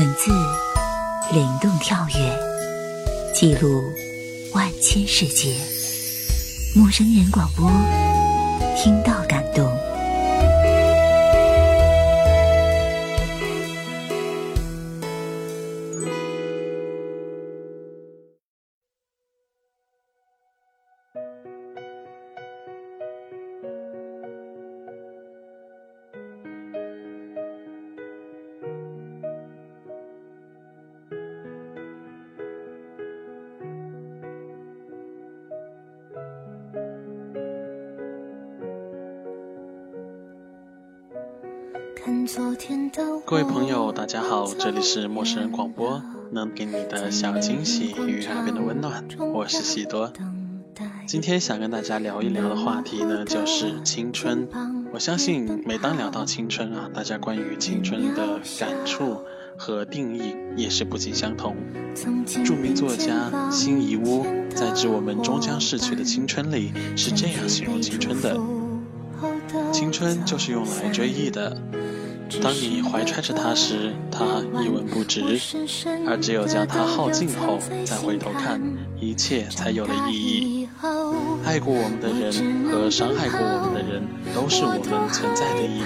文字灵动跳跃，记录万千世界。陌生人广播，听到感动。各位朋友，大家好，这里是陌生人广播，能给你的小惊喜与耳边的温暖，我是喜多。今天想跟大家聊一聊的话题呢，就是青春。我相信每当聊到青春啊，大家关于青春的感触和定义也是不尽相同。著名作家辛夷坞在《致我们终将逝去的青春》里是这样形容青春的：青春就是用来追忆的。当你怀揣着它时，它一文不值；而只有将它耗尽后，再回头看，一切才有了意义。爱过我们的人和伤害过我们的人，都是我们存在的意义。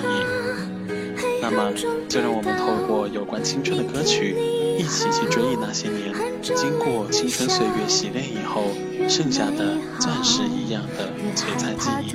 那么，就让我们透过有关青春的歌曲，一起去追忆那些年，经过青春岁月洗练以后，剩下的钻石一样的璀璨记忆。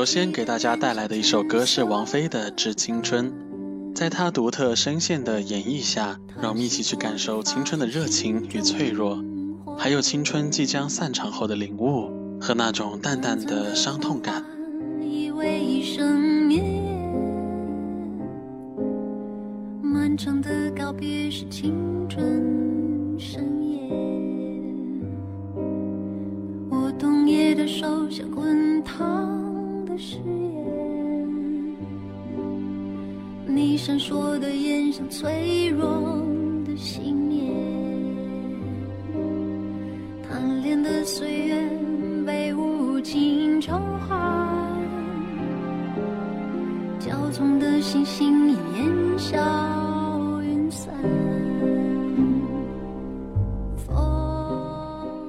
首先给大家带来的一首歌是王菲的《致青春》，在她独特声线的演绎下，让我们一起去感受青春的热情与脆弱，还有青春即将散场后的领悟和那种淡淡的伤痛感。漫长的告别是青春深夜，我冬夜的手像滚烫。你闪烁的眼像脆弱的信念，贪恋的岁月被无情召唤，骄纵的星星烟消云散。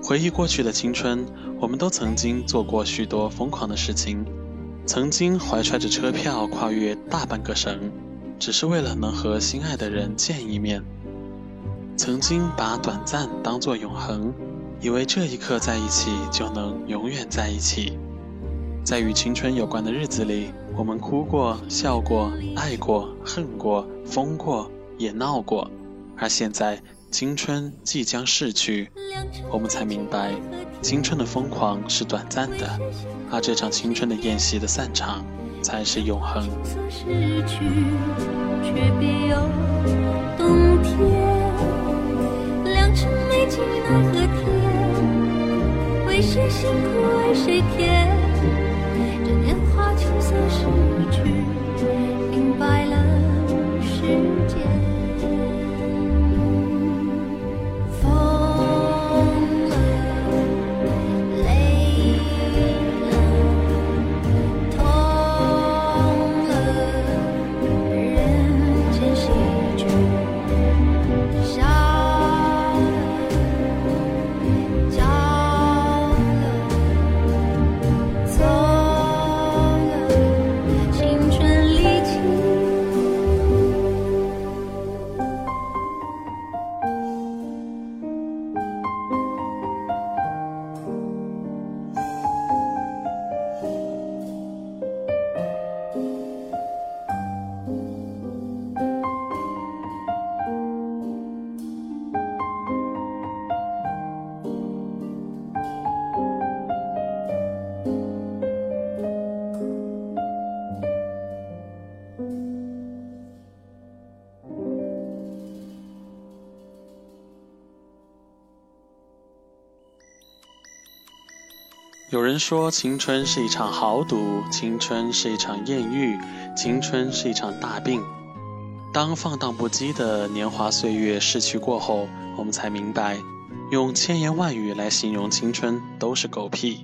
回忆过去的青春，我们都曾经做过许多疯狂的事情。曾经怀揣着车票跨越大半个省，只是为了能和心爱的人见一面。曾经把短暂当作永恒，以为这一刻在一起就能永远在一起。在与青春有关的日子里，我们哭过、笑过、爱过、恨过、疯过，也闹过。而现在，青春即将逝去，我们才明白，青春的疯狂是短暂的，而这场青春的宴席的散场才是永恒。为谁辛苦为谁甜？这年华青涩逝去，有人说，青春是一场豪赌，青春是一场艳遇，青春是一场大病。当放荡不羁的年华岁月逝去过后，我们才明白，用千言万语来形容青春都是狗屁，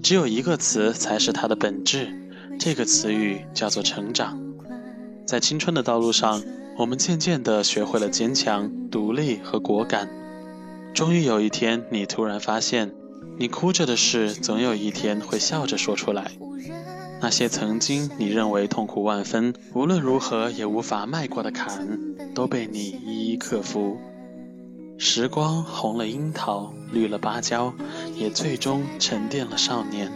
只有一个词才是它的本质，这个词语叫做成长。在青春的道路上，我们渐渐地学会了坚强、独立和果敢。终于有一天，你突然发现。你哭着的事，总有一天会笑着说出来。那些曾经你认为痛苦万分、无论如何也无法迈过的坎，都被你一一克服。时光红了樱桃，绿了芭蕉，也最终沉淀了少年。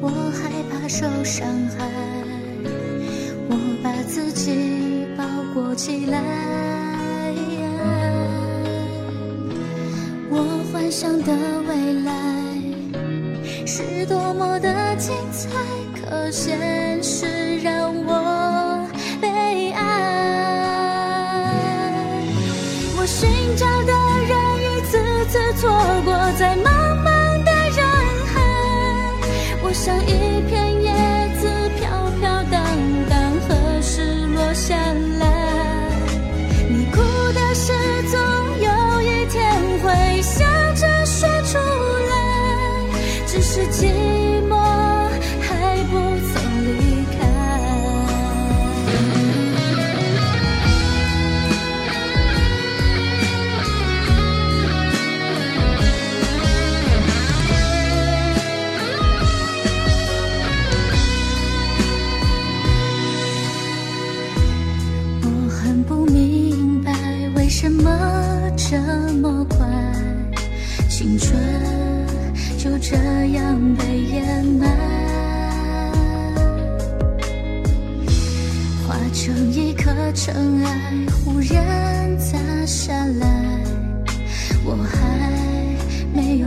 我害怕受伤害，我把自己包裹起来。我幻想的未来是多么的精彩，可现实让我悲哀。我寻找的人一次次错过在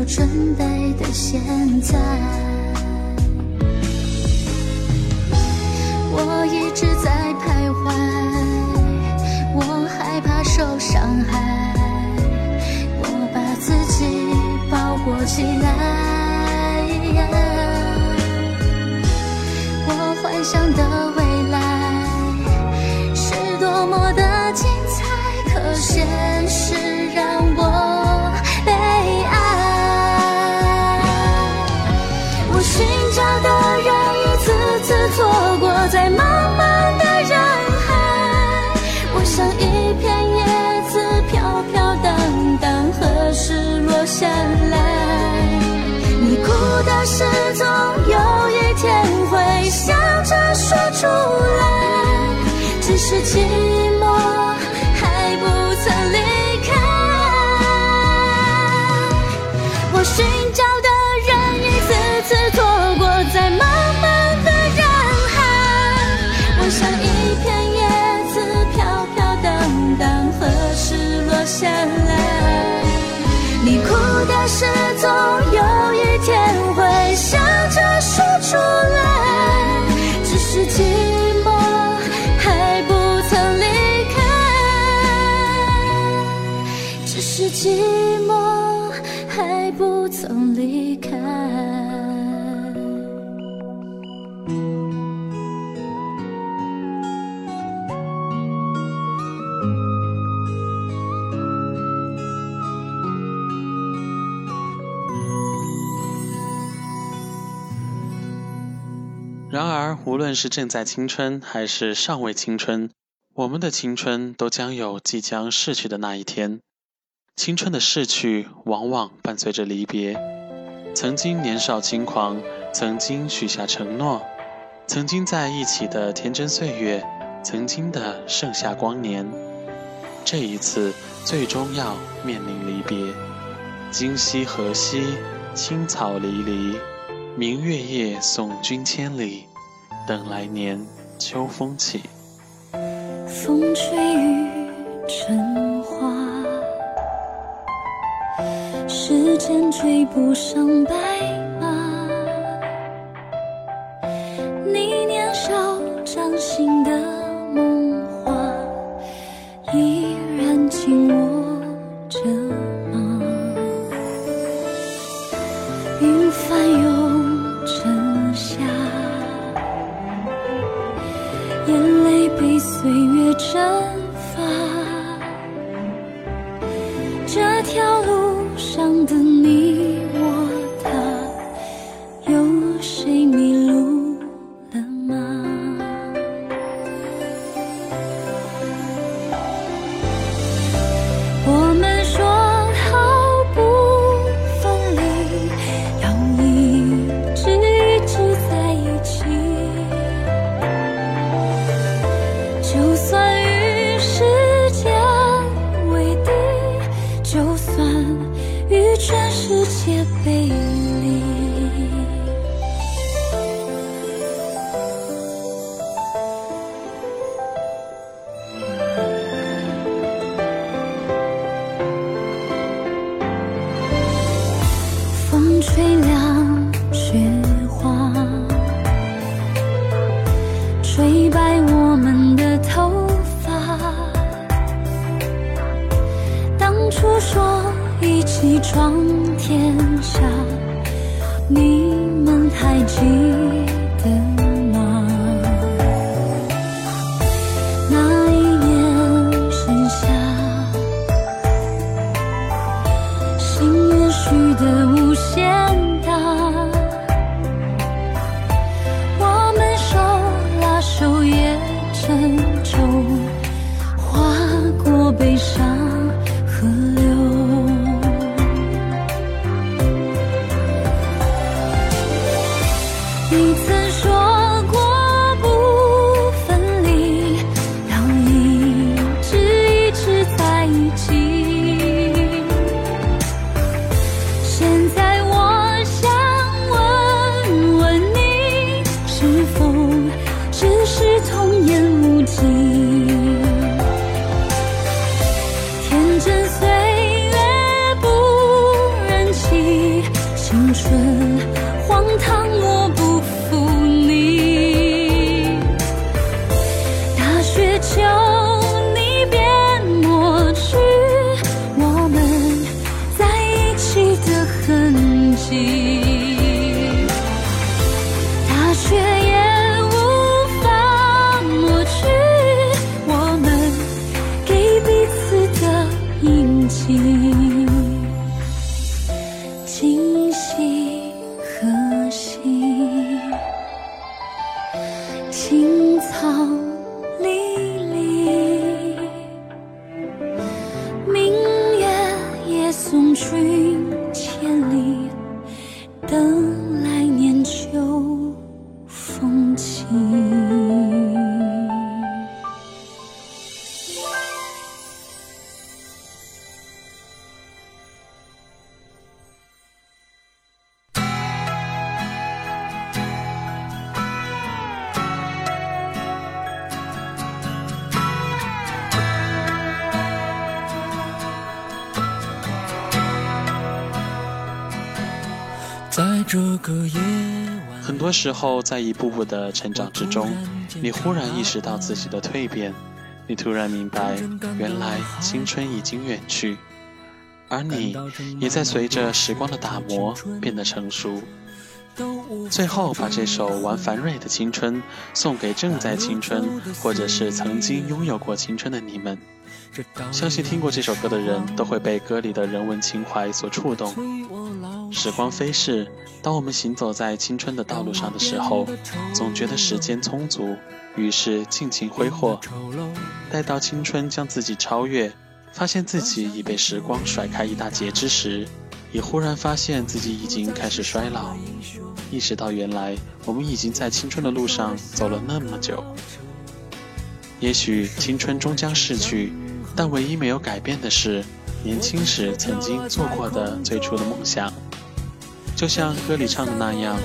准备的现在。我一直在徘徊，我害怕受伤害，我把自己包裹起来。我幻想的未来是多么的精彩，可现哭的事总有一天会笑着说出来，只是寂寞还不曾离开。我寻找的人一次次错过在茫茫的人海，我像一片叶子飘飘荡荡，何时落下来？你哭的事总有一天出来，只是寂寞还不曾离开，只是寂无论是正在青春还是尚未青春，我们的青春都将有即将逝去的那一天。青春的逝去，往往伴随着离别。曾经年少轻狂，曾经许下承诺，曾经在一起的天真岁月，曾经的盛夏光年，这一次最终要面临离别。今夕何夕，青草离离。明月夜，送君千里，等来年秋风起。风吹雨成花，时间追不上白马。你这个夜晚很多时候，在一步步的成长之中，你忽然意识到自己的蜕变，你突然明白，原来青春已经远去，而你也在随着时光的打磨变得成熟。最后，把这首《王樊瑞的青春》送给正在青春，或者是曾经拥有过青春的你们。相信听过这首歌的人都会被歌里的人文情怀所触动。时光飞逝，当我们行走在青春的道路上的时候，总觉得时间充足，于是尽情挥霍。待到青春将自己超越，发现自己已被时光甩开一大截之时，也忽然发现自己已经开始衰老，意识到原来我们已经在青春的路上走了那么久。也许青春终将逝去，但唯一没有改变的是，年轻时曾经做过的最初的梦想。就像歌里唱的那样，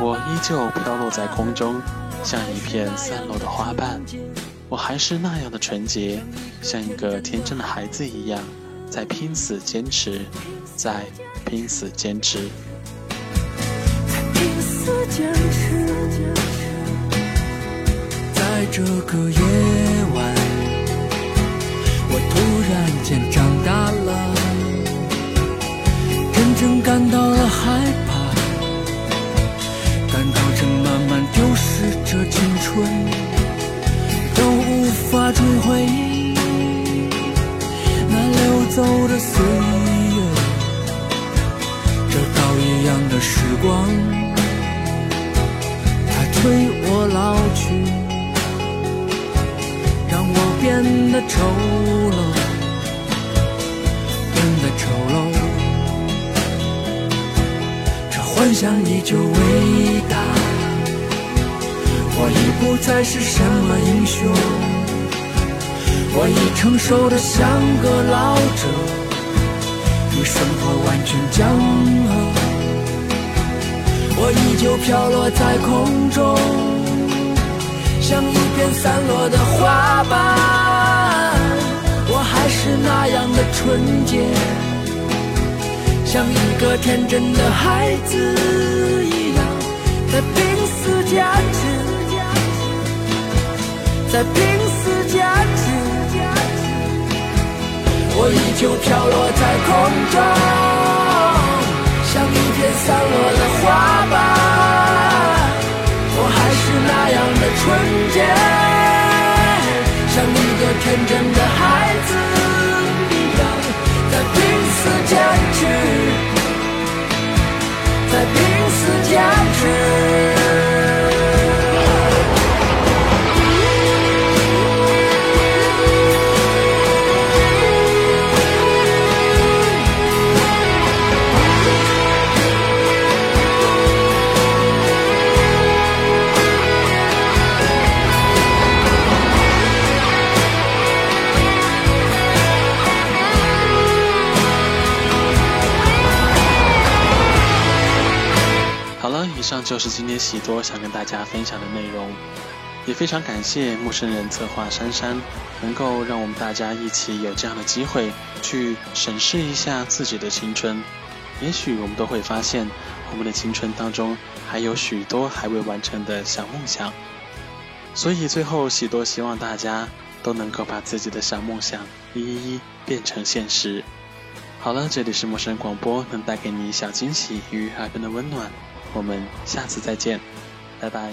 我依旧飘落在空中，像一片散落的花瓣。我还是那样的纯洁，像一个天真的孩子一样，在拼死坚持，在拼死坚持。拼死坚持，在这个夜，我突然间长大了，真正感到了害怕，感到正慢慢丢失着青春。都无法追回，那流走的岁月，这刀一样的时光，它催我老去，让我变得丑陋，变得丑陋。这幻想依旧伟大，我已不再是什么英雄。我已成熟的像个老者，与生活完全僵了。我依旧飘落在空中，像一片散落的花瓣。我还是那样的纯洁，像一个天真的孩子一样，在濒死将至，在濒死将至。我依旧飘落在空中，就是今天喜多想跟大家分享的内容，也非常感谢陌生人策划珊珊，能够让我们大家一起有这样的机会去审视一下自己的青春。也许我们都会发现，我们的青春当中还有许多还未完成的小梦想。所以最后，喜多希望大家都能够把自己的小梦想一一一变成现实。好了，这里是陌生人广播，能带给你小惊喜与耳边的温暖。我们下次再见，拜拜。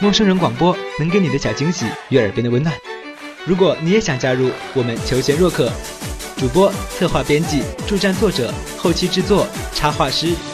陌生人广播能给你的小惊喜与耳边的温暖。如果你也想加入，我们求贤若渴。主播、策划、编辑、助战作者、后期制作、插画师、